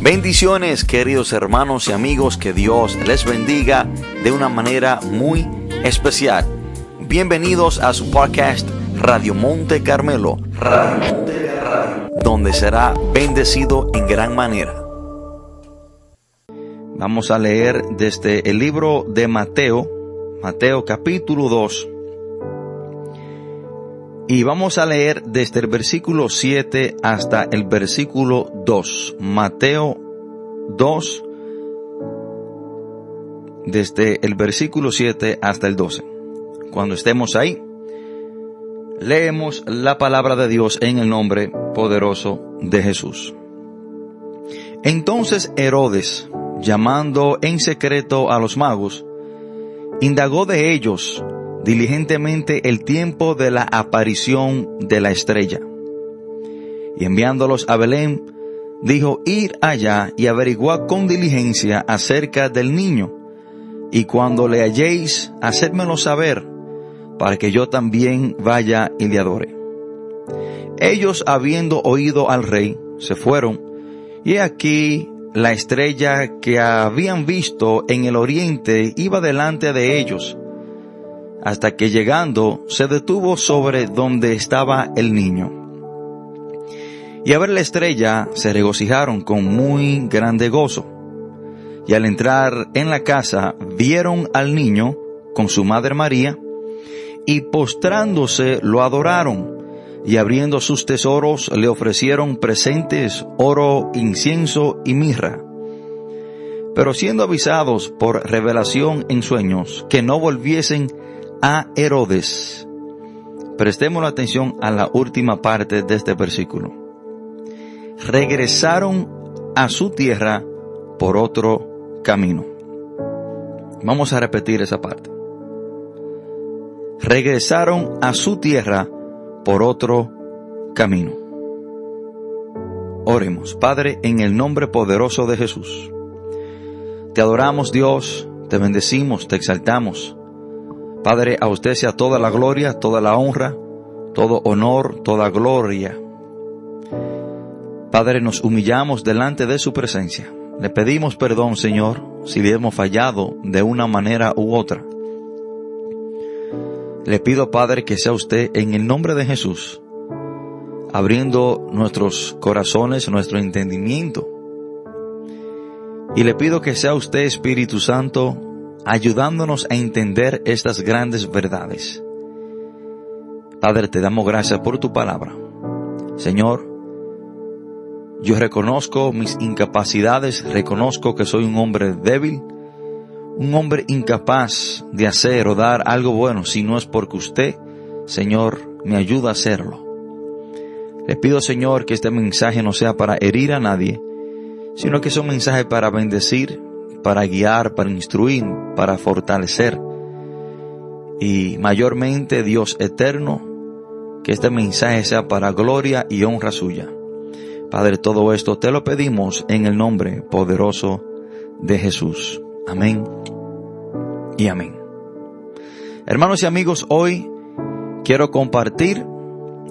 Bendiciones queridos hermanos y amigos, que Dios les bendiga de una manera muy especial. Bienvenidos a su podcast Radio Monte Carmelo, donde será bendecido en gran manera. Vamos a leer desde el libro de Mateo, Mateo capítulo 2. Y vamos a leer desde el versículo 7 hasta el versículo 2. Mateo 2, desde el versículo 7 hasta el 12. Cuando estemos ahí, leemos la palabra de Dios en el nombre poderoso de Jesús. Entonces Herodes, llamando en secreto a los magos, indagó de ellos diligentemente el tiempo de la aparición de la estrella. Y enviándolos a Belén, dijo, ir allá y averiguar con diligencia acerca del niño, y cuando le halléis, hacedmelo saber, para que yo también vaya y le adore. Ellos, habiendo oído al rey, se fueron, y aquí la estrella que habían visto en el oriente iba delante de ellos, hasta que llegando se detuvo sobre donde estaba el niño. Y a ver la estrella se regocijaron con muy grande gozo. Y al entrar en la casa vieron al niño con su madre María, y postrándose lo adoraron, y abriendo sus tesoros le ofrecieron presentes, oro, incienso y mirra. Pero siendo avisados por revelación en sueños que no volviesen a Herodes, prestemos la atención a la última parte de este versículo. Regresaron a su tierra por otro camino. Vamos a repetir esa parte regresaron a su tierra por otro camino. Oremos, Padre, en el nombre poderoso de Jesús. Te adoramos Dios, te bendecimos, te exaltamos. Padre, a usted sea toda la gloria, toda la honra, todo honor, toda gloria. Padre, nos humillamos delante de su presencia. Le pedimos perdón, Señor, si le hemos fallado de una manera u otra. Le pido, Padre, que sea usted en el nombre de Jesús, abriendo nuestros corazones, nuestro entendimiento. Y le pido que sea usted, Espíritu Santo, ayudándonos a entender estas grandes verdades. Padre, te damos gracias por tu palabra. Señor, yo reconozco mis incapacidades, reconozco que soy un hombre débil, un hombre incapaz de hacer o dar algo bueno si no es porque usted, Señor, me ayuda a hacerlo. Le pido, Señor, que este mensaje no sea para herir a nadie, sino que sea un mensaje para bendecir, para guiar, para instruir, para fortalecer. Y mayormente, Dios eterno, que este mensaje sea para gloria y honra suya. Padre, todo esto te lo pedimos en el nombre poderoso de Jesús. Amén y amén. Hermanos y amigos, hoy quiero compartir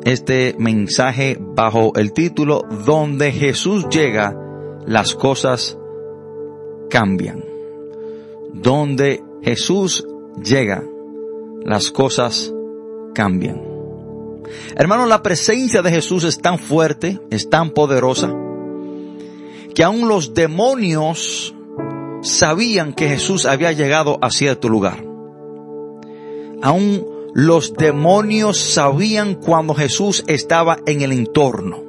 este mensaje bajo el título Donde Jesús llega, las cosas cambian. Donde Jesús llega, las cosas cambian. Hermanos, la presencia de Jesús es tan fuerte, es tan poderosa, que aún los demonios sabían que Jesús había llegado a cierto lugar. Aún los demonios sabían cuando Jesús estaba en el entorno.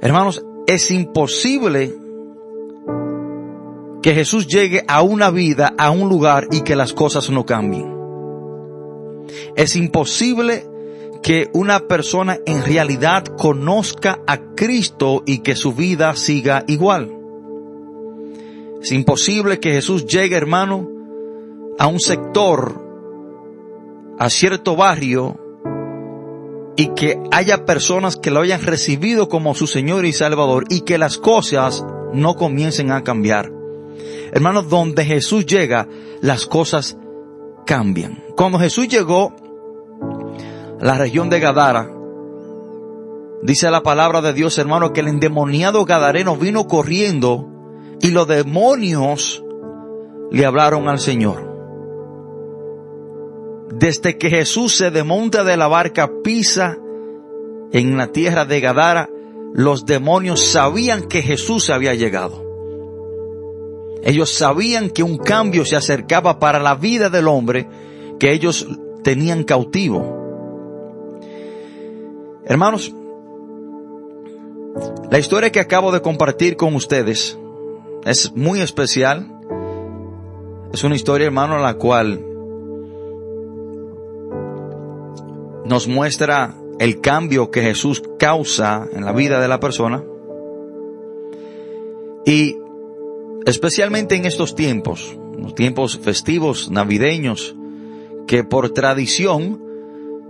Hermanos, es imposible que Jesús llegue a una vida, a un lugar y que las cosas no cambien. Es imposible que una persona en realidad conozca a Cristo y que su vida siga igual. Es imposible que Jesús llegue, hermano, a un sector, a cierto barrio, y que haya personas que lo hayan recibido como su Señor y Salvador y que las cosas no comiencen a cambiar. Hermanos, donde Jesús llega, las cosas cambian. Cuando Jesús llegó a la región de Gadara, Dice la palabra de Dios, hermano, que el endemoniado Gadareno vino corriendo y los demonios le hablaron al Señor. Desde que Jesús se demonta de la barca, pisa en la tierra de Gadara, los demonios sabían que Jesús había llegado. Ellos sabían que un cambio se acercaba para la vida del hombre que ellos tenían cautivo. Hermanos, la historia que acabo de compartir con ustedes es muy especial. Es una historia, hermano, la cual nos muestra el cambio que Jesús causa en la vida de la persona. Y especialmente en estos tiempos, los tiempos festivos, navideños, que por tradición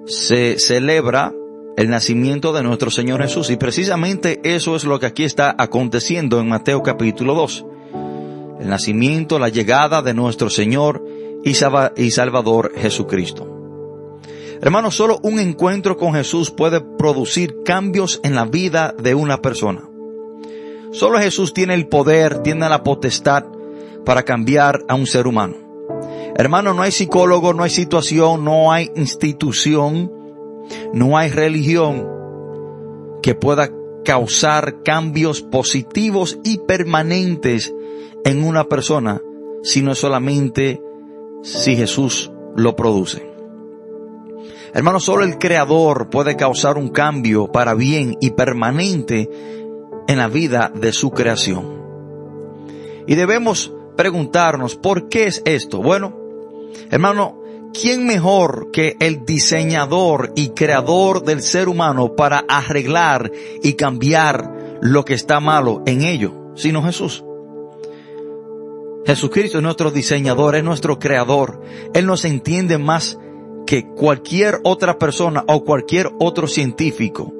se celebra el nacimiento de nuestro Señor Jesús. Y precisamente eso es lo que aquí está aconteciendo en Mateo capítulo 2. El nacimiento, la llegada de nuestro Señor y Salvador Jesucristo. Hermanos, solo un encuentro con Jesús puede producir cambios en la vida de una persona. Solo Jesús tiene el poder, tiene la potestad para cambiar a un ser humano. Hermano, no hay psicólogo, no hay situación, no hay institución, no hay religión que pueda causar cambios positivos y permanentes en una persona, sino solamente si Jesús lo produce. Hermano, solo el Creador puede causar un cambio para bien y permanente en la vida de su creación. Y debemos preguntarnos, ¿por qué es esto? Bueno, hermano, ¿quién mejor que el diseñador y creador del ser humano para arreglar y cambiar lo que está malo en ello, sino Jesús? Jesucristo es nuestro diseñador, es nuestro creador. Él nos entiende más que cualquier otra persona o cualquier otro científico.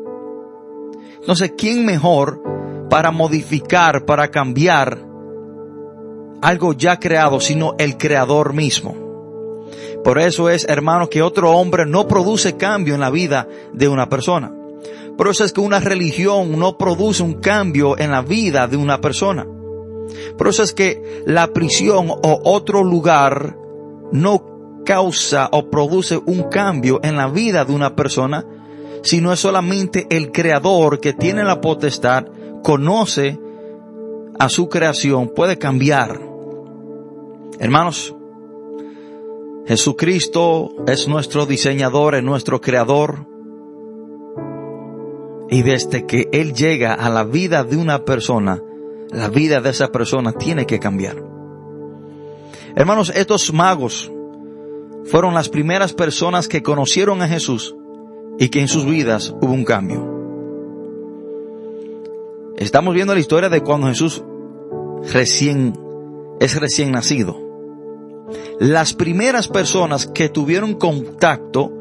Entonces, ¿quién mejor para modificar, para cambiar algo ya creado, sino el creador mismo? Por eso es, hermano, que otro hombre no produce cambio en la vida de una persona. Por eso es que una religión no produce un cambio en la vida de una persona. Por eso es que la prisión o otro lugar no causa o produce un cambio en la vida de una persona, sino es solamente el creador que tiene la potestad, conoce a su creación, puede cambiar. Hermanos, Jesucristo es nuestro diseñador, es nuestro creador. Y desde que Él llega a la vida de una persona, la vida de esa persona tiene que cambiar. Hermanos, estos magos fueron las primeras personas que conocieron a Jesús y que en sus vidas hubo un cambio. Estamos viendo la historia de cuando Jesús recién es recién nacido. Las primeras personas que tuvieron contacto,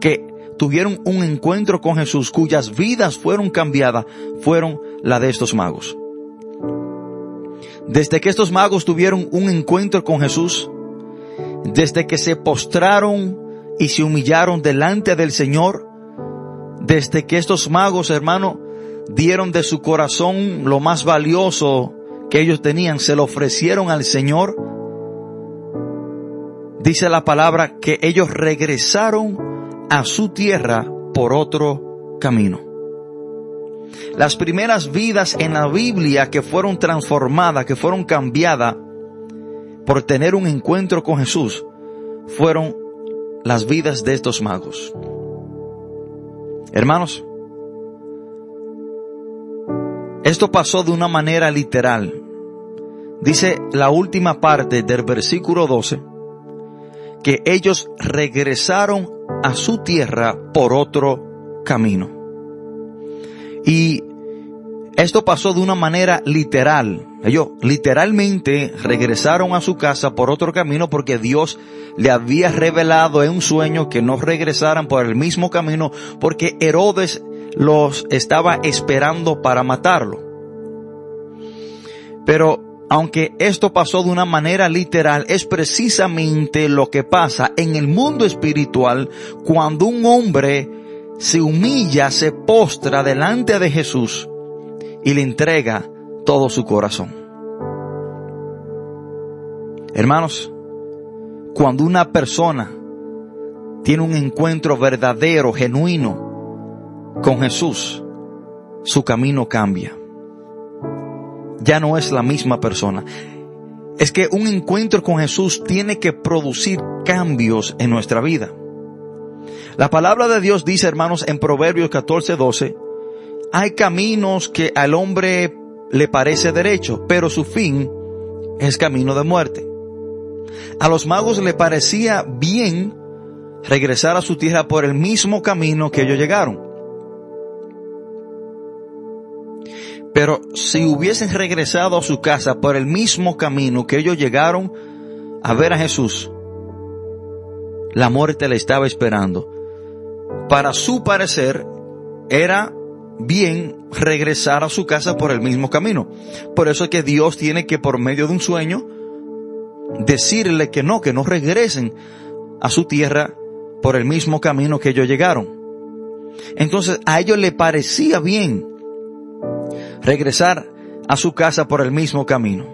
que tuvieron un encuentro con Jesús, cuyas vidas fueron cambiadas, fueron la de estos magos. Desde que estos magos tuvieron un encuentro con Jesús, desde que se postraron y se humillaron delante del Señor, desde que estos magos, hermano, dieron de su corazón lo más valioso que ellos tenían, se lo ofrecieron al Señor, dice la palabra que ellos regresaron a su tierra por otro camino. Las primeras vidas en la Biblia que fueron transformadas, que fueron cambiadas, por tener un encuentro con Jesús fueron las vidas de estos magos. Hermanos, esto pasó de una manera literal. Dice la última parte del versículo 12 que ellos regresaron a su tierra por otro camino. Y esto pasó de una manera literal. Ellos literalmente regresaron a su casa por otro camino porque Dios le había revelado en un sueño que no regresaran por el mismo camino porque Herodes los estaba esperando para matarlo. Pero aunque esto pasó de una manera literal, es precisamente lo que pasa en el mundo espiritual cuando un hombre se humilla, se postra delante de Jesús y le entrega todo su corazón. Hermanos, cuando una persona tiene un encuentro verdadero, genuino con Jesús, su camino cambia. Ya no es la misma persona. Es que un encuentro con Jesús tiene que producir cambios en nuestra vida. La palabra de Dios dice, hermanos, en Proverbios 14, 12, hay caminos que al hombre le parece derecho, pero su fin es camino de muerte. A los magos le parecía bien regresar a su tierra por el mismo camino que ellos llegaron. Pero si hubiesen regresado a su casa por el mismo camino que ellos llegaron a ver a Jesús, la muerte le estaba esperando. Para su parecer, era bien regresar a su casa por el mismo camino. Por eso es que Dios tiene que por medio de un sueño decirle que no, que no regresen a su tierra por el mismo camino que ellos llegaron. Entonces a ellos le parecía bien regresar a su casa por el mismo camino.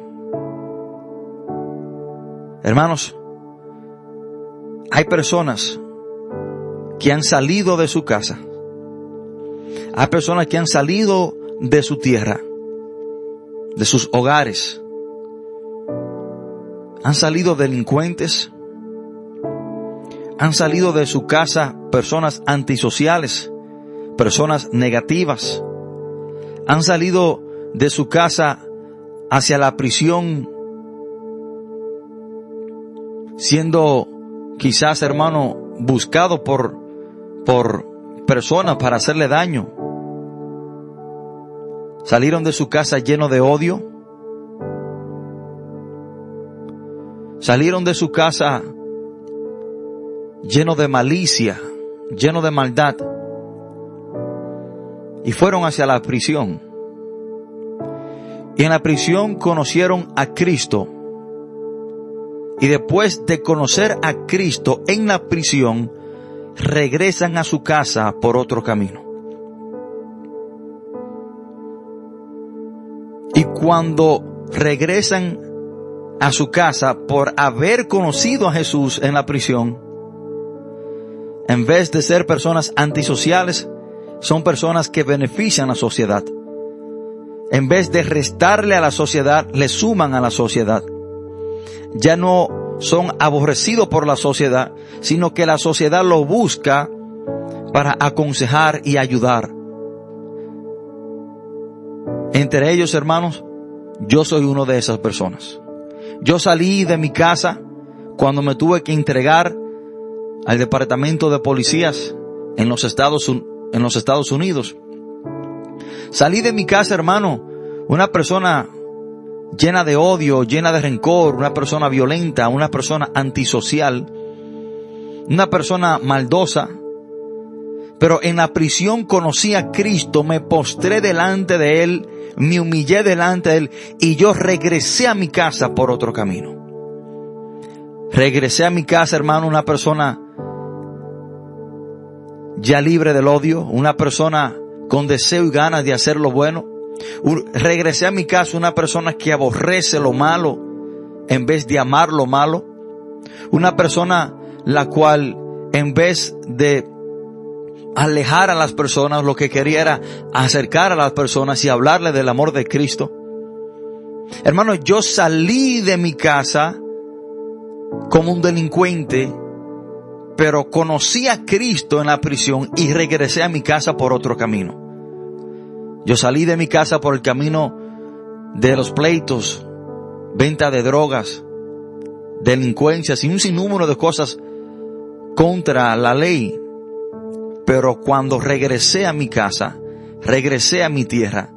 Hermanos, hay personas que han salido de su casa. Hay personas que han salido de su tierra, de sus hogares. Han salido delincuentes, han salido de su casa personas antisociales, personas negativas. Han salido de su casa hacia la prisión siendo quizás hermano buscado por, por personas para hacerle daño. Salieron de su casa lleno de odio. Salieron de su casa lleno de malicia, lleno de maldad, y fueron hacia la prisión. Y en la prisión conocieron a Cristo. Y después de conocer a Cristo en la prisión, regresan a su casa por otro camino. Y cuando regresan a su casa por haber conocido a Jesús en la prisión, en vez de ser personas antisociales, son personas que benefician a la sociedad. En vez de restarle a la sociedad, le suman a la sociedad. Ya no son aborrecidos por la sociedad, sino que la sociedad lo busca para aconsejar y ayudar. Entre ellos, hermanos, yo soy uno de esas personas. Yo salí de mi casa cuando me tuve que entregar al departamento de policías en los Estados, en los Estados Unidos. Salí de mi casa, hermano, una persona llena de odio, llena de rencor, una persona violenta, una persona antisocial, una persona maldosa. Pero en la prisión conocí a Cristo, me postré delante de Él, me humillé delante de Él y yo regresé a mi casa por otro camino. Regresé a mi casa, hermano, una persona ya libre del odio, una persona con deseo y ganas de hacer lo bueno. Regresé a mi casa una persona que aborrece lo malo en vez de amar lo malo. Una persona la cual en vez de alejar a las personas, lo que quería era acercar a las personas y hablarle del amor de Cristo. Hermano, yo salí de mi casa como un delincuente pero conocí a Cristo en la prisión y regresé a mi casa por otro camino. Yo salí de mi casa por el camino de los pleitos, venta de drogas, delincuencias y un sinnúmero de cosas contra la ley. Pero cuando regresé a mi casa, regresé a mi tierra,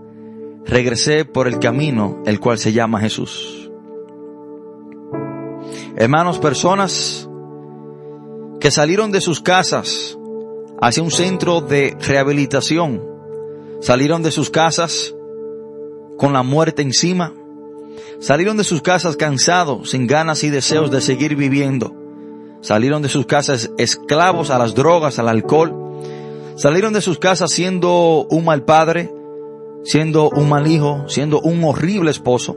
regresé por el camino el cual se llama Jesús. Hermanos, personas que salieron de sus casas hacia un centro de rehabilitación, salieron de sus casas con la muerte encima, salieron de sus casas cansados, sin ganas y deseos de seguir viviendo, salieron de sus casas esclavos a las drogas, al alcohol, Salieron de sus casas siendo un mal padre, siendo un mal hijo, siendo un horrible esposo.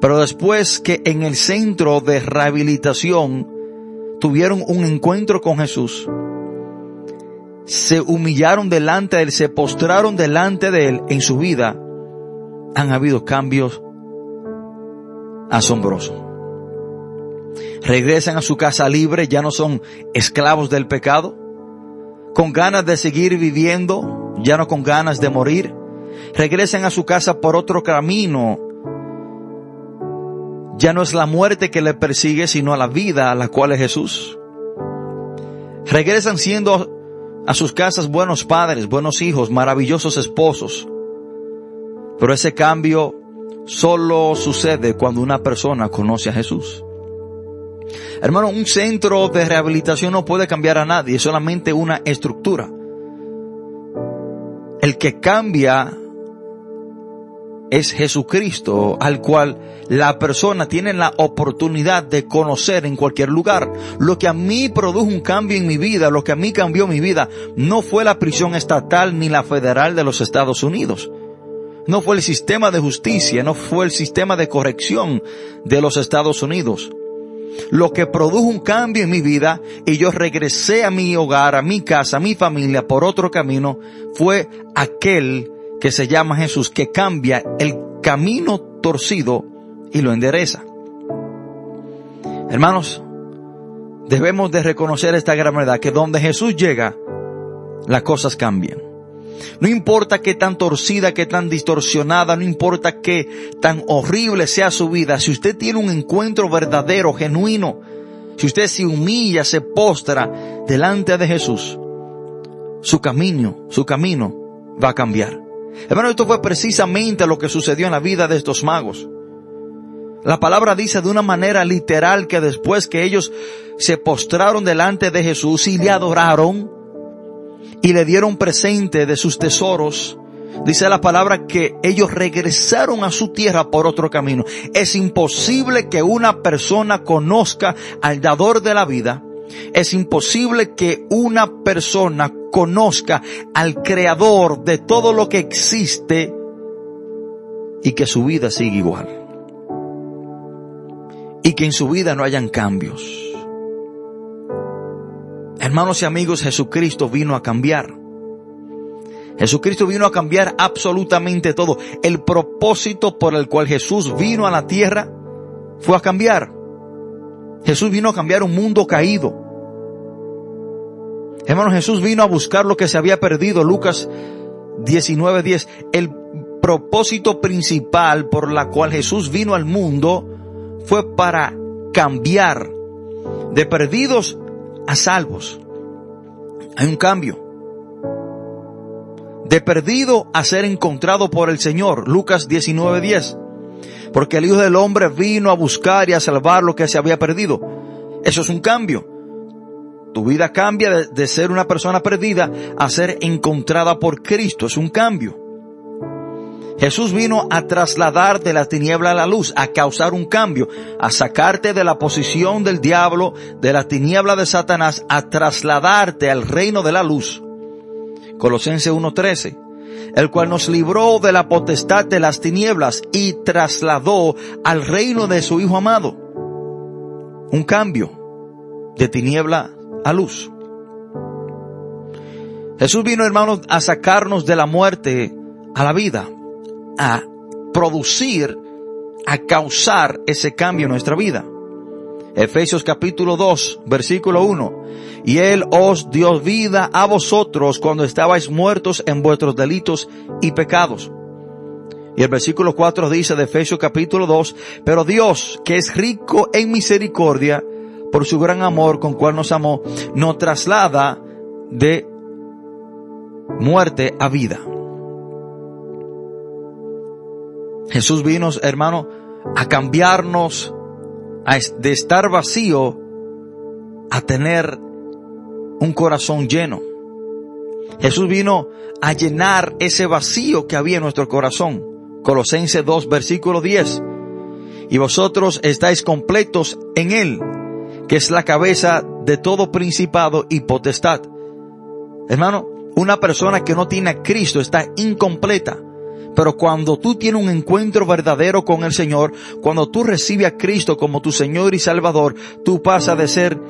Pero después que en el centro de rehabilitación tuvieron un encuentro con Jesús, se humillaron delante de Él, se postraron delante de Él en su vida, han habido cambios asombrosos. Regresan a su casa libre, ya no son esclavos del pecado, con ganas de seguir viviendo, ya no con ganas de morir. Regresan a su casa por otro camino. Ya no es la muerte que le persigue, sino a la vida a la cual es Jesús. Regresan siendo a sus casas buenos padres, buenos hijos, maravillosos esposos. Pero ese cambio solo sucede cuando una persona conoce a Jesús. Hermano, un centro de rehabilitación no puede cambiar a nadie, es solamente una estructura. El que cambia es Jesucristo, al cual la persona tiene la oportunidad de conocer en cualquier lugar. Lo que a mí produjo un cambio en mi vida, lo que a mí cambió mi vida, no fue la prisión estatal ni la federal de los Estados Unidos. No fue el sistema de justicia, no fue el sistema de corrección de los Estados Unidos. Lo que produjo un cambio en mi vida y yo regresé a mi hogar, a mi casa, a mi familia por otro camino, fue aquel que se llama Jesús, que cambia el camino torcido y lo endereza. Hermanos, debemos de reconocer esta gran verdad, que donde Jesús llega, las cosas cambian. No importa qué tan torcida, qué tan distorsionada, no importa qué tan horrible sea su vida, si usted tiene un encuentro verdadero, genuino, si usted se humilla, se postra delante de Jesús, su camino, su camino va a cambiar. Hermano, esto fue precisamente lo que sucedió en la vida de estos magos. La palabra dice de una manera literal que después que ellos se postraron delante de Jesús y le adoraron y le dieron presente de sus tesoros, dice la palabra que ellos regresaron a su tierra por otro camino. Es imposible que una persona conozca al dador de la vida. Es imposible que una persona conozca al creador de todo lo que existe y que su vida siga igual. Y que en su vida no hayan cambios. Hermanos y amigos, Jesucristo vino a cambiar. Jesucristo vino a cambiar absolutamente todo. El propósito por el cual Jesús vino a la tierra fue a cambiar. Jesús vino a cambiar un mundo caído. Hermano, Jesús vino a buscar lo que se había perdido. Lucas 19:10. El propósito principal por la cual Jesús vino al mundo fue para cambiar de perdidos a salvos. Hay un cambio. De perdido a ser encontrado por el Señor. Lucas 19:10. Porque el Hijo del Hombre vino a buscar y a salvar lo que se había perdido. Eso es un cambio. Tu vida cambia de, ser una persona perdida a ser encontrada por Cristo. Es un cambio. Jesús vino a trasladar de la tiniebla a la luz, a causar un cambio, a sacarte de la posición del diablo, de la tiniebla de Satanás, a trasladarte al reino de la luz. Colosenses 1.13, el cual nos libró de la potestad de las tinieblas y trasladó al reino de su Hijo amado. Un cambio de tiniebla a luz. Jesús vino, hermanos, a sacarnos de la muerte a la vida, a producir, a causar ese cambio en nuestra vida. Efesios capítulo 2, versículo 1. Y Él os dio vida a vosotros cuando estabais muertos en vuestros delitos y pecados. Y el versículo 4 dice de Efesios capítulo 2, pero Dios, que es rico en misericordia, por su gran amor con cual nos amó, nos traslada de muerte a vida. Jesús vino, hermano, a cambiarnos de estar vacío a tener un corazón lleno. Jesús vino a llenar ese vacío que había en nuestro corazón. Colosenses 2, versículo 10. Y vosotros estáis completos en Él, que es la cabeza de todo principado y potestad. Hermano, una persona que no tiene a Cristo está incompleta. Pero cuando tú tienes un encuentro verdadero con el Señor, cuando tú recibes a Cristo como tu Señor y Salvador, tú pasas de ser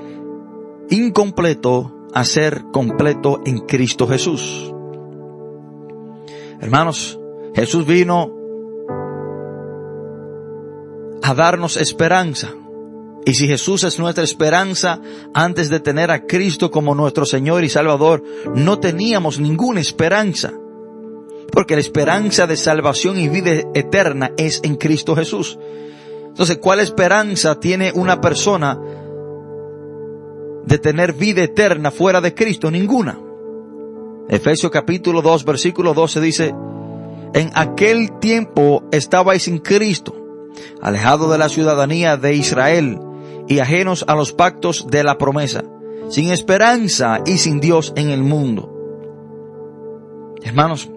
incompleto a ser completo en Cristo Jesús. Hermanos, Jesús vino a darnos esperanza. Y si Jesús es nuestra esperanza, antes de tener a Cristo como nuestro Señor y Salvador, no teníamos ninguna esperanza. Porque la esperanza de salvación y vida eterna es en Cristo Jesús. Entonces, ¿cuál esperanza tiene una persona de tener vida eterna fuera de Cristo? Ninguna. Efesios capítulo 2, versículo 12 dice, en aquel tiempo estabais sin Cristo, alejado de la ciudadanía de Israel y ajenos a los pactos de la promesa, sin esperanza y sin Dios en el mundo. Hermanos,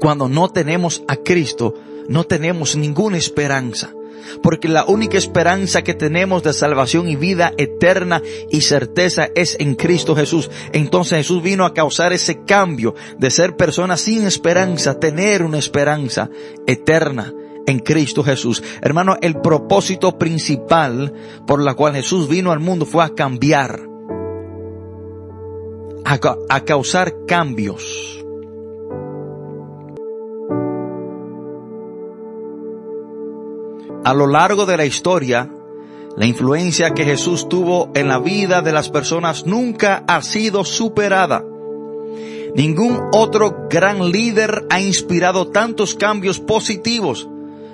cuando no tenemos a Cristo, no tenemos ninguna esperanza. Porque la única esperanza que tenemos de salvación y vida eterna y certeza es en Cristo Jesús. Entonces Jesús vino a causar ese cambio de ser personas sin esperanza, tener una esperanza eterna en Cristo Jesús. Hermano, el propósito principal por la cual Jesús vino al mundo fue a cambiar, a, a causar cambios A lo largo de la historia, la influencia que Jesús tuvo en la vida de las personas nunca ha sido superada. Ningún otro gran líder ha inspirado tantos cambios positivos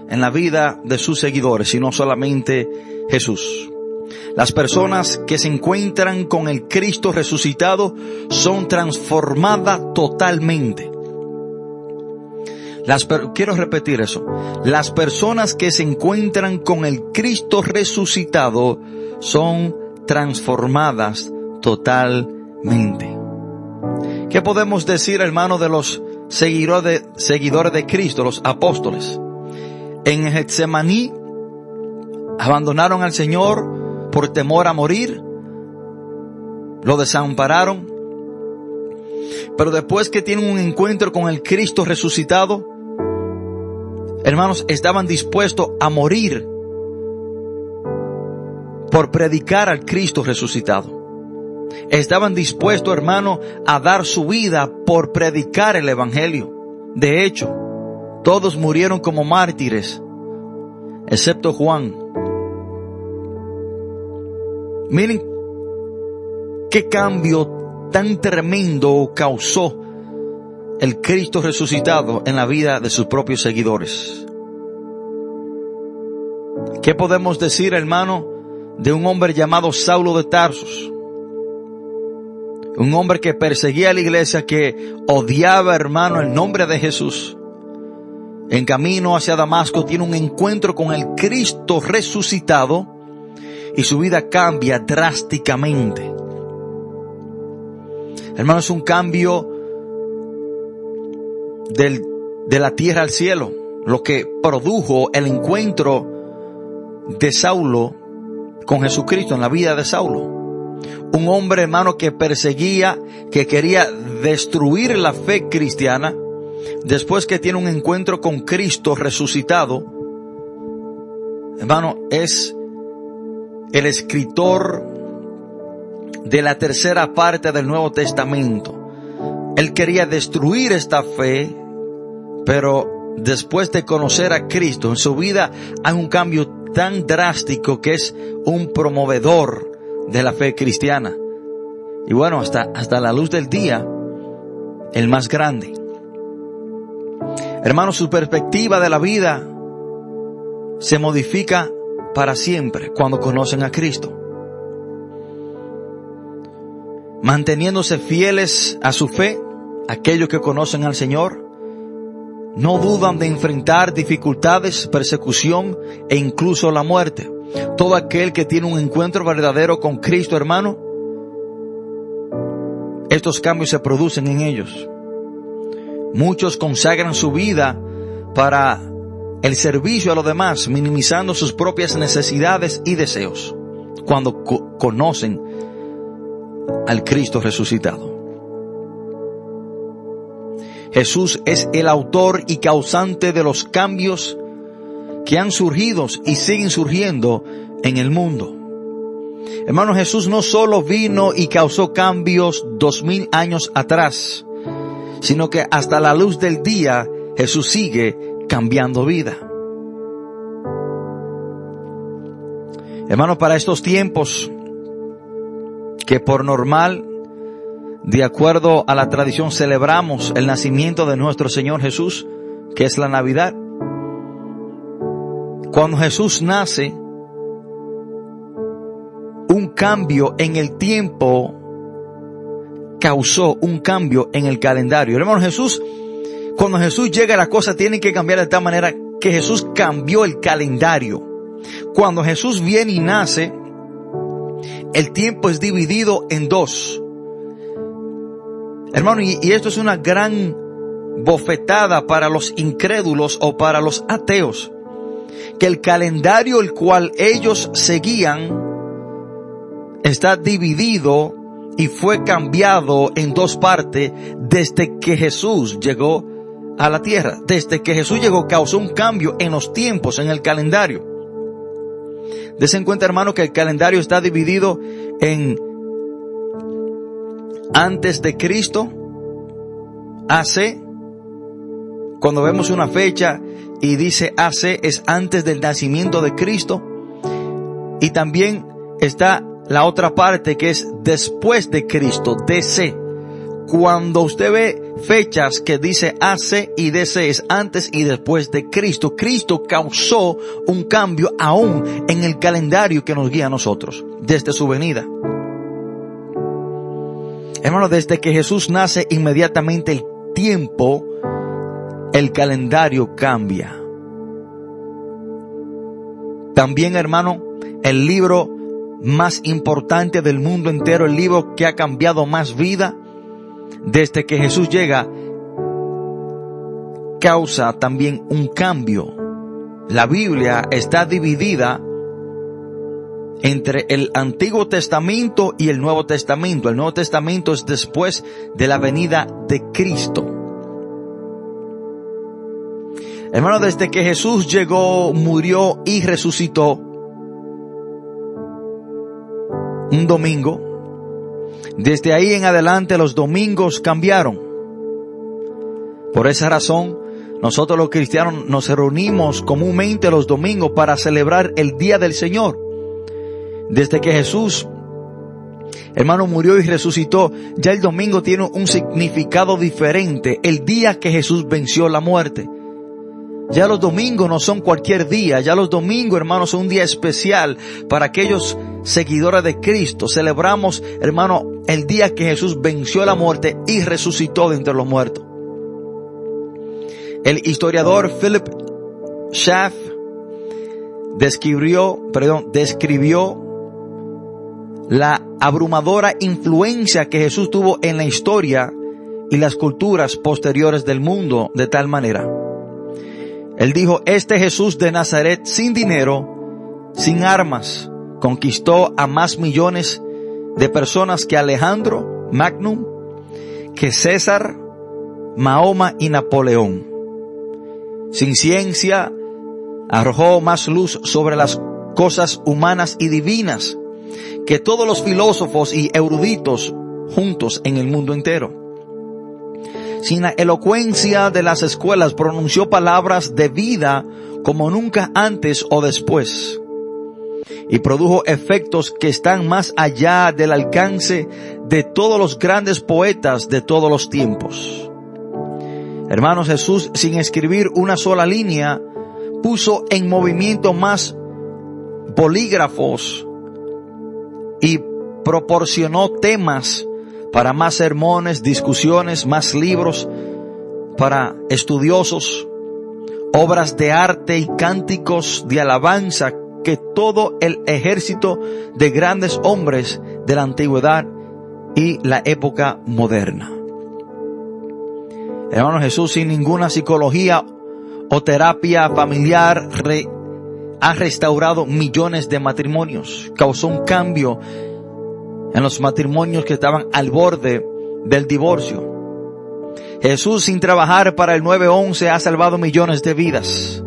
en la vida de sus seguidores, sino solamente Jesús. Las personas que se encuentran con el Cristo resucitado son transformadas totalmente. Las quiero repetir eso. Las personas que se encuentran con el Cristo resucitado son transformadas totalmente. ¿Qué podemos decir, hermano, de los seguidores de, seguidores de Cristo, los apóstoles? En Getsemaní abandonaron al Señor por temor a morir, lo desampararon, pero después que tienen un encuentro con el Cristo resucitado, hermanos, estaban dispuestos a morir por predicar al Cristo resucitado. Estaban dispuestos, hermano, a dar su vida por predicar el Evangelio. De hecho, todos murieron como mártires, excepto Juan. Miren qué cambio tan tremendo causó el Cristo resucitado en la vida de sus propios seguidores. ¿Qué podemos decir, hermano, de un hombre llamado Saulo de Tarsus? Un hombre que perseguía a la iglesia, que odiaba, hermano, el nombre de Jesús. En camino hacia Damasco tiene un encuentro con el Cristo resucitado y su vida cambia drásticamente. Hermano, es un cambio del, de la tierra al cielo, lo que produjo el encuentro de Saulo con Jesucristo en la vida de Saulo. Un hombre hermano que perseguía, que quería destruir la fe cristiana, después que tiene un encuentro con Cristo resucitado, hermano, es el escritor de la tercera parte del Nuevo Testamento. Él quería destruir esta fe, pero después de conocer a Cristo en su vida hay un cambio tan drástico que es un promovedor de la fe cristiana. Y bueno, hasta, hasta la luz del día, el más grande. Hermano, su perspectiva de la vida se modifica para siempre cuando conocen a Cristo. Manteniéndose fieles a su fe, aquellos que conocen al Señor, no dudan de enfrentar dificultades, persecución e incluso la muerte. Todo aquel que tiene un encuentro verdadero con Cristo, hermano, estos cambios se producen en ellos. Muchos consagran su vida para el servicio a los demás, minimizando sus propias necesidades y deseos, cuando conocen al Cristo resucitado. Jesús es el autor y causante de los cambios que han surgido y siguen surgiendo en el mundo. Hermano, Jesús no solo vino y causó cambios dos mil años atrás, sino que hasta la luz del día Jesús sigue cambiando vida. Hermano, para estos tiempos que por normal, de acuerdo a la tradición, celebramos el nacimiento de nuestro Señor Jesús, que es la Navidad. Cuando Jesús nace, un cambio en el tiempo causó un cambio en el calendario. Hermano Jesús, cuando Jesús llega, las cosas tienen que cambiar de tal manera que Jesús cambió el calendario. Cuando Jesús viene y nace, el tiempo es dividido en dos. Hermano, y, y esto es una gran bofetada para los incrédulos o para los ateos. Que el calendario el cual ellos seguían está dividido y fue cambiado en dos partes desde que Jesús llegó a la tierra. Desde que Jesús llegó causó un cambio en los tiempos, en el calendario. Desen cuenta hermano que el calendario está dividido en antes de Cristo, AC, cuando vemos una fecha y dice AC es antes del nacimiento de Cristo, y también está la otra parte que es después de Cristo, DC. Cuando usted ve fechas que dice AC y DC es antes y después de Cristo, Cristo causó un cambio aún en el calendario que nos guía a nosotros desde su venida. Hermano, desde que Jesús nace inmediatamente el tiempo, el calendario cambia. También, hermano, el libro más importante del mundo entero, el libro que ha cambiado más vida desde que Jesús llega, causa también un cambio. La Biblia está dividida entre el Antiguo Testamento y el Nuevo Testamento. El Nuevo Testamento es después de la venida de Cristo. Hermano, desde que Jesús llegó, murió y resucitó, un domingo. Desde ahí en adelante los domingos cambiaron. Por esa razón, nosotros los cristianos nos reunimos comúnmente los domingos para celebrar el Día del Señor. Desde que Jesús, hermano, murió y resucitó, ya el domingo tiene un significado diferente. El día que Jesús venció la muerte. Ya los domingos no son cualquier día, ya los domingos, hermanos, son un día especial para aquellos seguidores de Cristo. Celebramos, hermano, el día que Jesús venció la muerte y resucitó de entre los muertos. El historiador Philip Schaff describió, perdón, describió la abrumadora influencia que Jesús tuvo en la historia y las culturas posteriores del mundo de tal manera él dijo, este Jesús de Nazaret sin dinero, sin armas, conquistó a más millones de personas que Alejandro Magnum, que César, Mahoma y Napoleón. Sin ciencia, arrojó más luz sobre las cosas humanas y divinas que todos los filósofos y eruditos juntos en el mundo entero sin la elocuencia de las escuelas, pronunció palabras de vida como nunca antes o después. Y produjo efectos que están más allá del alcance de todos los grandes poetas de todos los tiempos. Hermanos, Jesús, sin escribir una sola línea, puso en movimiento más polígrafos y proporcionó temas para más sermones, discusiones, más libros para estudiosos, obras de arte y cánticos de alabanza que todo el ejército de grandes hombres de la antigüedad y la época moderna. Hermano Jesús, sin ninguna psicología o terapia familiar, ha restaurado millones de matrimonios, causó un cambio en los matrimonios que estaban al borde del divorcio. Jesús sin trabajar para el 911 ha salvado millones de vidas.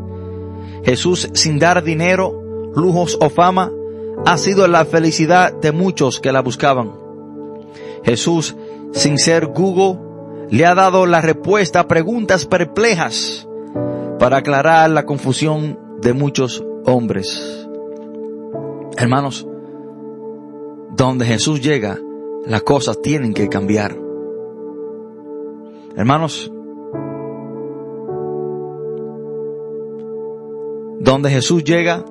Jesús sin dar dinero, lujos o fama ha sido la felicidad de muchos que la buscaban. Jesús sin ser Google le ha dado la respuesta a preguntas perplejas para aclarar la confusión de muchos hombres. Hermanos, donde Jesús llega, las cosas tienen que cambiar. Hermanos, donde Jesús llega,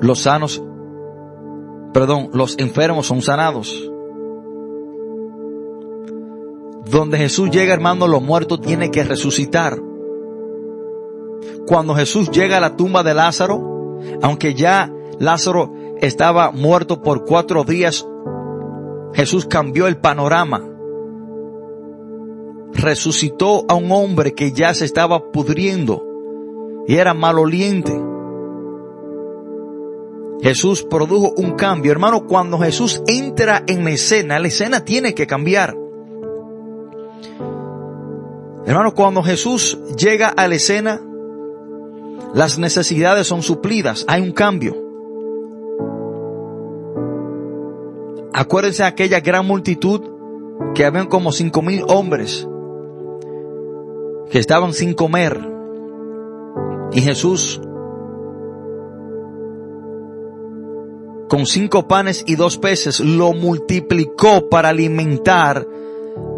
los sanos, perdón, los enfermos son sanados. Donde Jesús llega, hermano, los muertos tienen que resucitar. Cuando Jesús llega a la tumba de Lázaro, aunque ya Lázaro estaba muerto por cuatro días, Jesús cambió el panorama. Resucitó a un hombre que ya se estaba pudriendo y era maloliente. Jesús produjo un cambio. Hermano, cuando Jesús entra en la escena, la escena tiene que cambiar. Hermano, cuando Jesús llega a la escena, las necesidades son suplidas, hay un cambio. Acuérdense de aquella gran multitud que habían como cinco mil hombres que estaban sin comer. Y Jesús, con cinco panes y dos peces, lo multiplicó para alimentar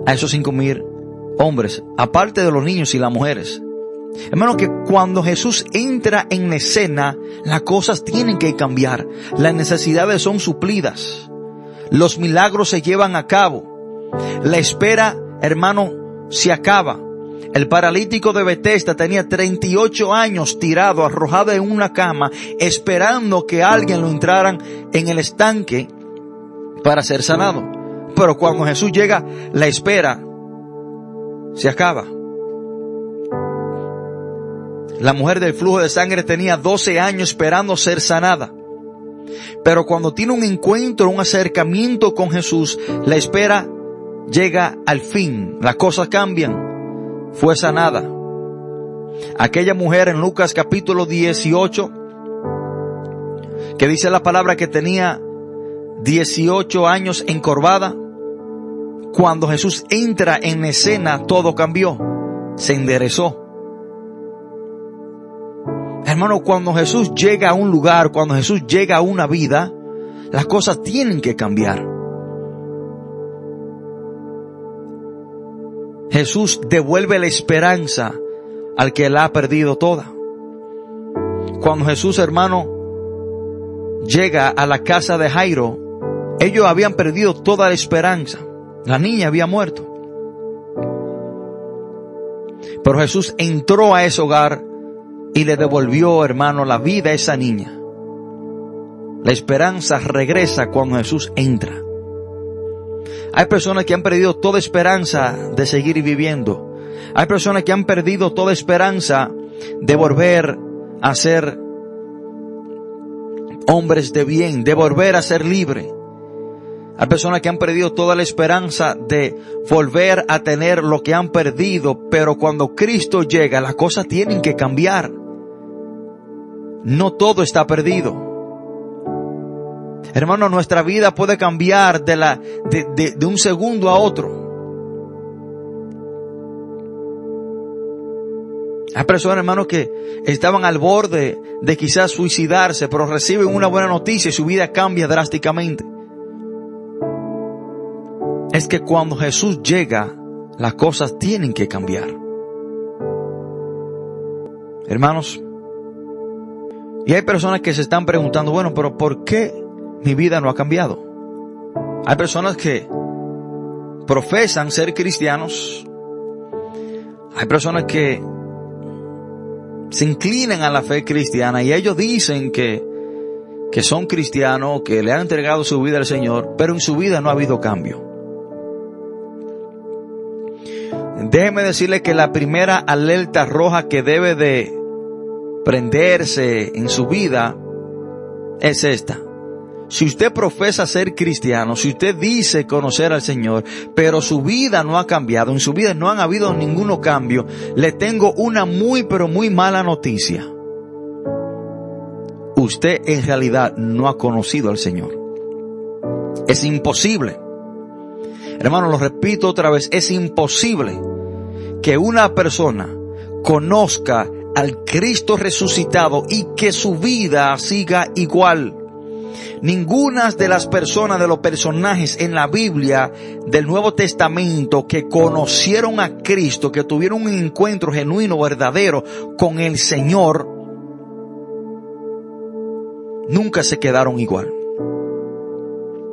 a esos cinco mil hombres, aparte de los niños y las mujeres. Hermano, que cuando Jesús entra en escena, las cosas tienen que cambiar. Las necesidades son suplidas. Los milagros se llevan a cabo. La espera, hermano, se acaba. El paralítico de Bethesda tenía 38 años tirado, arrojado en una cama, esperando que alguien lo entraran en el estanque para ser sanado. Pero cuando Jesús llega, la espera se acaba. La mujer del flujo de sangre tenía 12 años esperando ser sanada. Pero cuando tiene un encuentro, un acercamiento con Jesús, la espera llega al fin. Las cosas cambian. Fue sanada. Aquella mujer en Lucas capítulo 18, que dice la palabra que tenía 18 años encorvada, cuando Jesús entra en escena, todo cambió. Se enderezó. Hermano, cuando Jesús llega a un lugar, cuando Jesús llega a una vida, las cosas tienen que cambiar. Jesús devuelve la esperanza al que la ha perdido toda. Cuando Jesús, hermano, llega a la casa de Jairo, ellos habían perdido toda la esperanza. La niña había muerto. Pero Jesús entró a ese hogar y le devolvió, hermano, la vida a esa niña. La esperanza regresa cuando Jesús entra. Hay personas que han perdido toda esperanza de seguir viviendo. Hay personas que han perdido toda esperanza de volver a ser hombres de bien, de volver a ser libre. Hay personas que han perdido toda la esperanza de volver a tener lo que han perdido, pero cuando Cristo llega, las cosas tienen que cambiar. No todo está perdido. Hermano, nuestra vida puede cambiar de la, de, de un segundo a otro. Hay personas, hermanos, que estaban al borde de quizás suicidarse, pero reciben una buena noticia y su vida cambia drásticamente es que cuando Jesús llega, las cosas tienen que cambiar. Hermanos, y hay personas que se están preguntando, bueno, pero ¿por qué mi vida no ha cambiado? Hay personas que profesan ser cristianos. Hay personas que se inclinan a la fe cristiana y ellos dicen que, que son cristianos, que le han entregado su vida al Señor, pero en su vida no ha habido cambio. Déjeme decirle que la primera alerta roja que debe de prenderse en su vida es esta. si usted profesa ser cristiano, si usted dice conocer al Señor, pero su vida no ha cambiado, en su vida no han habido ningún cambio, le tengo una muy pero muy mala noticia. Usted en realidad no ha conocido al Señor. Es imposible. Hermano, lo repito otra vez, es imposible que una persona conozca al Cristo resucitado y que su vida siga igual. Ninguna de las personas, de los personajes en la Biblia del Nuevo Testamento que conocieron a Cristo, que tuvieron un encuentro genuino, verdadero con el Señor, nunca se quedaron igual.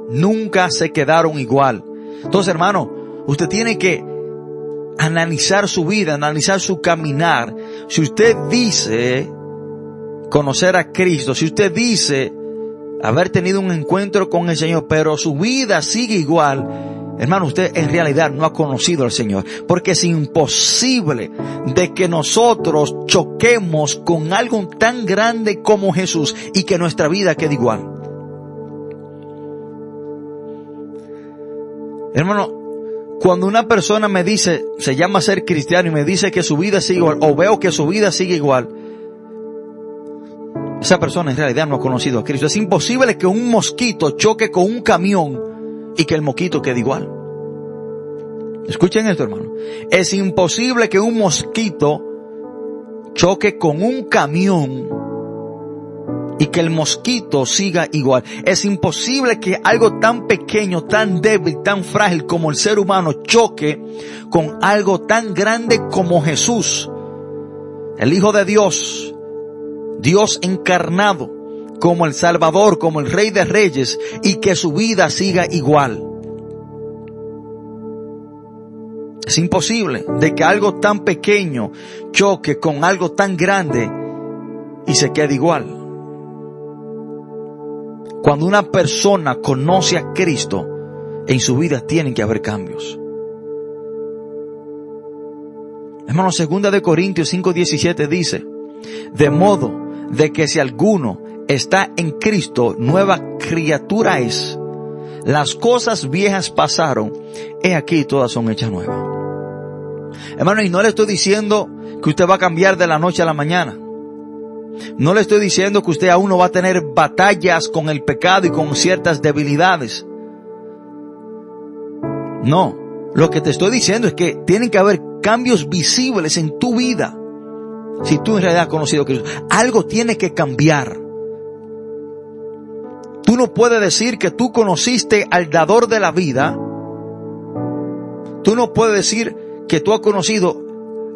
Nunca se quedaron igual. Entonces, hermano, usted tiene que analizar su vida, analizar su caminar. Si usted dice conocer a Cristo, si usted dice haber tenido un encuentro con el Señor, pero su vida sigue igual, hermano, usted en realidad no ha conocido al Señor, porque es imposible de que nosotros choquemos con algo tan grande como Jesús y que nuestra vida quede igual. Hermano, cuando una persona me dice, se llama ser cristiano y me dice que su vida sigue igual, o veo que su vida sigue igual, esa persona en realidad no ha conocido a Cristo. Es imposible que un mosquito choque con un camión y que el mosquito quede igual. Escuchen esto, hermano. Es imposible que un mosquito choque con un camión y que el mosquito siga igual. Es imposible que algo tan pequeño, tan débil, tan frágil como el ser humano choque con algo tan grande como Jesús, el Hijo de Dios, Dios encarnado, como el Salvador, como el Rey de Reyes, y que su vida siga igual. Es imposible de que algo tan pequeño choque con algo tan grande y se quede igual. Cuando una persona conoce a Cristo, en su vida tienen que haber cambios. Hermano, segunda de Corintios 5:17 dice, de modo de que si alguno está en Cristo, nueva criatura es. Las cosas viejas pasaron, he aquí todas son hechas nuevas. Hermano, y no le estoy diciendo que usted va a cambiar de la noche a la mañana. No le estoy diciendo que usted aún no va a tener batallas con el pecado y con ciertas debilidades. No, lo que te estoy diciendo es que tienen que haber cambios visibles en tu vida. Si tú en realidad has conocido a Cristo, algo tiene que cambiar. Tú no puedes decir que tú conociste al dador de la vida. Tú no puedes decir que tú has conocido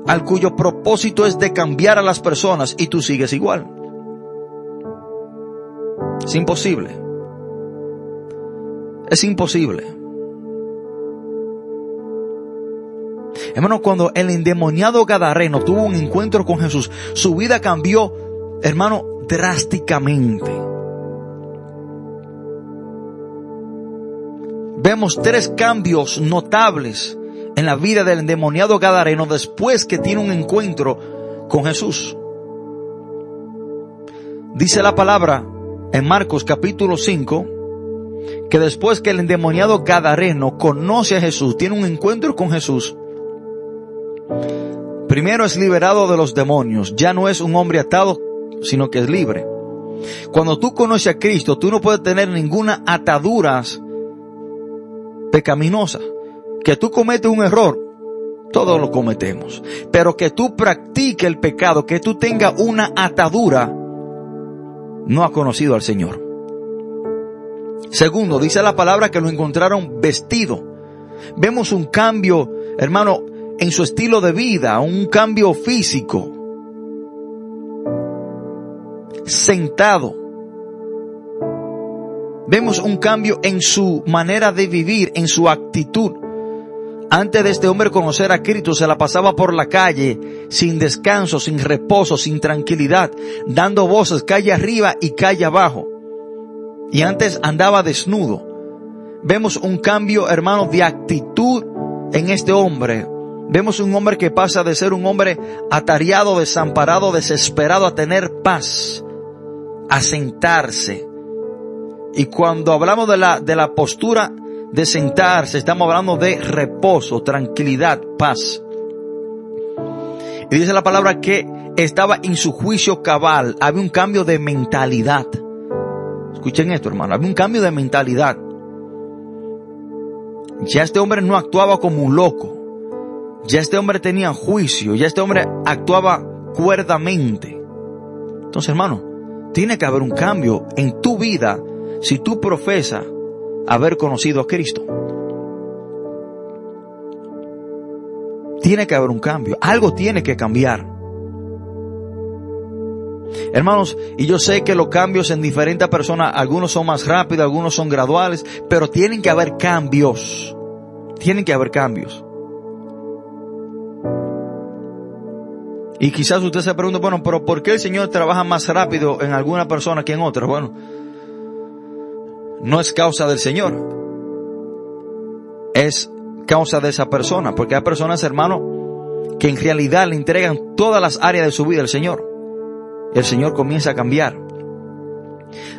al cuyo propósito es de cambiar a las personas y tú sigues igual. Es imposible. Es imposible. Hermano, cuando el endemoniado Gadareno tuvo un encuentro con Jesús, su vida cambió, hermano, drásticamente. Vemos tres cambios notables en la vida del endemoniado Gadareno después que tiene un encuentro con Jesús. Dice la palabra en Marcos capítulo 5 que después que el endemoniado Gadareno conoce a Jesús, tiene un encuentro con Jesús, primero es liberado de los demonios, ya no es un hombre atado, sino que es libre. Cuando tú conoces a Cristo, tú no puedes tener ninguna ataduras pecaminosa. Que tú cometes un error, todos lo cometemos. Pero que tú practiques el pecado, que tú tengas una atadura, no ha conocido al Señor. Segundo, dice la palabra que lo encontraron vestido. Vemos un cambio, hermano, en su estilo de vida, un cambio físico. Sentado. Vemos un cambio en su manera de vivir, en su actitud. Antes de este hombre conocer a Cristo se la pasaba por la calle sin descanso, sin reposo, sin tranquilidad, dando voces calle arriba y calle abajo. Y antes andaba desnudo. Vemos un cambio, hermano, de actitud en este hombre. Vemos un hombre que pasa de ser un hombre atareado, desamparado, desesperado, a tener paz, a sentarse. Y cuando hablamos de la, de la postura de sentarse, estamos hablando de reposo, tranquilidad, paz. Y dice la palabra que estaba en su juicio cabal, había un cambio de mentalidad. Escuchen esto, hermano, había un cambio de mentalidad. Ya este hombre no actuaba como un loco. Ya este hombre tenía juicio, ya este hombre actuaba cuerdamente. Entonces, hermano, tiene que haber un cambio en tu vida si tú profesas haber conocido a Cristo. Tiene que haber un cambio. Algo tiene que cambiar. Hermanos, y yo sé que los cambios en diferentes personas, algunos son más rápidos, algunos son graduales, pero tienen que haber cambios. Tienen que haber cambios. Y quizás usted se pregunta, bueno, pero ¿por qué el Señor trabaja más rápido en alguna persona que en otra? Bueno, no es causa del Señor. Es causa de esa persona. Porque hay personas, hermano, que en realidad le entregan todas las áreas de su vida al Señor. El Señor comienza a cambiar.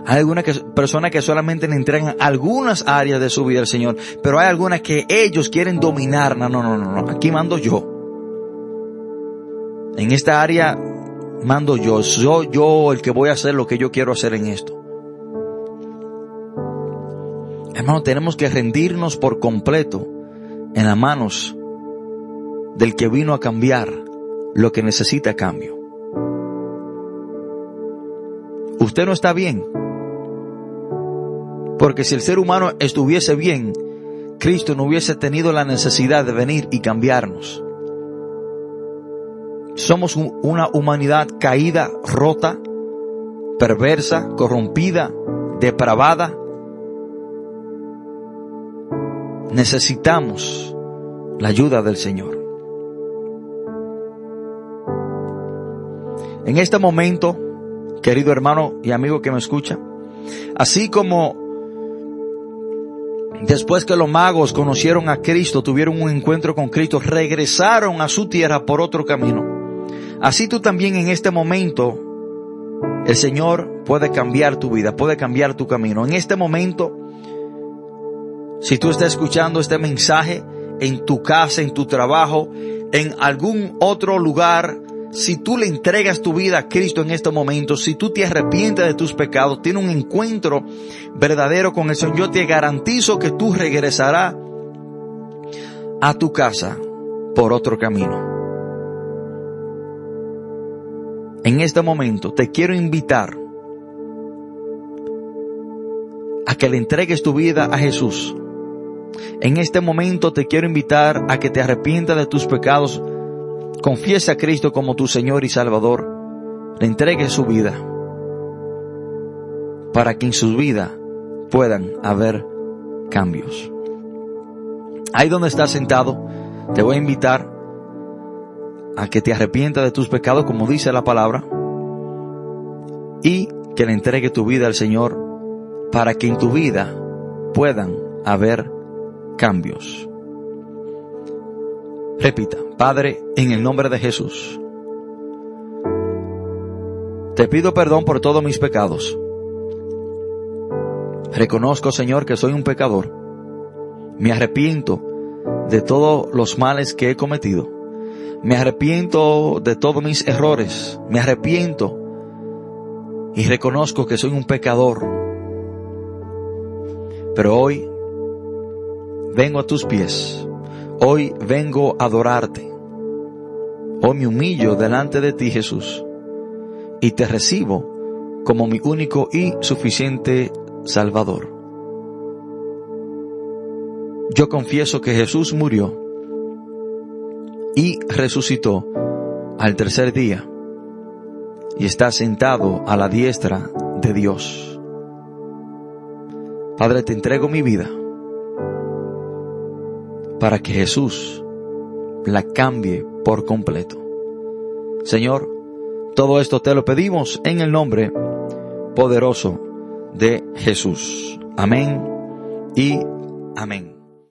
Hay algunas personas que solamente le entregan algunas áreas de su vida al Señor, pero hay algunas que ellos quieren dominar. No, no, no, no, aquí mando yo. En esta área mando yo. Soy yo el que voy a hacer lo que yo quiero hacer en esto. Hermano, tenemos que rendirnos por completo en las manos del que vino a cambiar lo que necesita cambio. Usted no está bien. Porque si el ser humano estuviese bien, Cristo no hubiese tenido la necesidad de venir y cambiarnos. Somos una humanidad caída, rota, perversa, corrompida, depravada, necesitamos la ayuda del Señor. En este momento, querido hermano y amigo que me escucha, así como después que los magos conocieron a Cristo, tuvieron un encuentro con Cristo, regresaron a su tierra por otro camino, así tú también en este momento, el Señor puede cambiar tu vida, puede cambiar tu camino. En este momento, si tú estás escuchando este mensaje en tu casa, en tu trabajo, en algún otro lugar, si tú le entregas tu vida a Cristo en este momento, si tú te arrepientes de tus pecados, tienes un encuentro verdadero con el Señor, yo te garantizo que tú regresarás a tu casa por otro camino. En este momento te quiero invitar a que le entregues tu vida a Jesús en este momento te quiero invitar a que te arrepientas de tus pecados, confiesa a Cristo como tu Señor y Salvador, le entregue su vida, para que en su vida puedan haber cambios. Ahí donde estás sentado, te voy a invitar a que te arrepientas de tus pecados, como dice la palabra, y que le entregue tu vida al Señor, para que en tu vida puedan haber cambios. Repita, Padre, en el nombre de Jesús, te pido perdón por todos mis pecados. Reconozco, Señor, que soy un pecador. Me arrepiento de todos los males que he cometido. Me arrepiento de todos mis errores. Me arrepiento y reconozco que soy un pecador. Pero hoy vengo a tus pies. Hoy vengo a adorarte. Hoy me humillo delante de ti, Jesús, y te recibo como mi único y suficiente Salvador. Yo confieso que Jesús murió y resucitó al tercer día y está sentado a la diestra de Dios. Padre, te entrego mi vida para que Jesús la cambie por completo. Señor, todo esto te lo pedimos en el nombre poderoso de Jesús. Amén y amén.